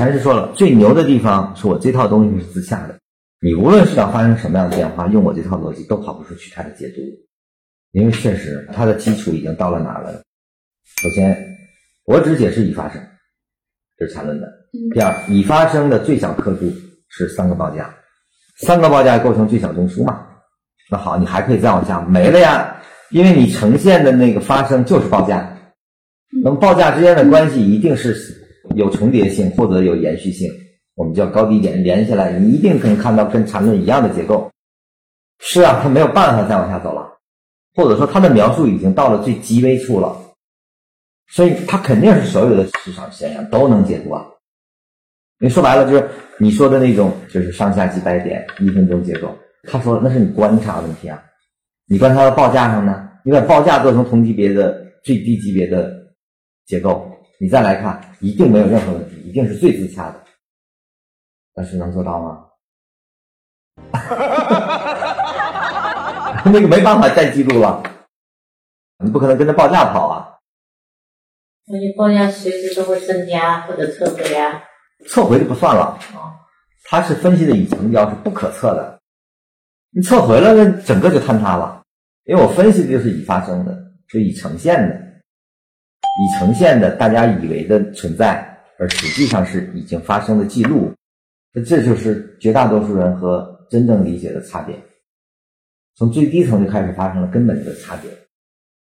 还是说了，最牛的地方是我这套东西是自洽的。你无论是要发生什么样的变化，用我这套逻辑都跑不出去它的解读，因为确实它的基础已经到了哪了。首先，我只解释已发生，这是缠论的。第二，已发生的最小刻度是三个报价，三个报价构成最小中枢嘛？那好，你还可以再往下，没了呀，因为你呈现的那个发生就是报价，那么报价之间的关系一定是有重叠性或者有延续性。我们叫高低点连起来，你一定可以看到跟缠论一样的结构。是啊，它没有办法再往下走了，或者说它的描述已经到了最极微处了，所以它肯定是所有的市场现象都能解读啊。你说白了就是你说的那种，就是上下几百点一分钟结构。他说那是你观察问题啊，你观察到报价上呢，你把报价做成同级别的最低级别的结构，你再来看，一定没有任何问题，一定是最自洽的。但是能做到吗？那个没办法再记录了，你不可能跟着报价跑啊。那你报价随时都会增加或者撤回啊？撤回就不算了啊，它是分析的已成交是不可测的，你撤回了，那整个就坍塌了。因为我分析的就是已发生的，是已呈现的，已呈现的，大家以为的存在，而实际上是已经发生的记录。那这就是绝大多数人和真正理解的差别，从最低层就开始发生了根本的差别。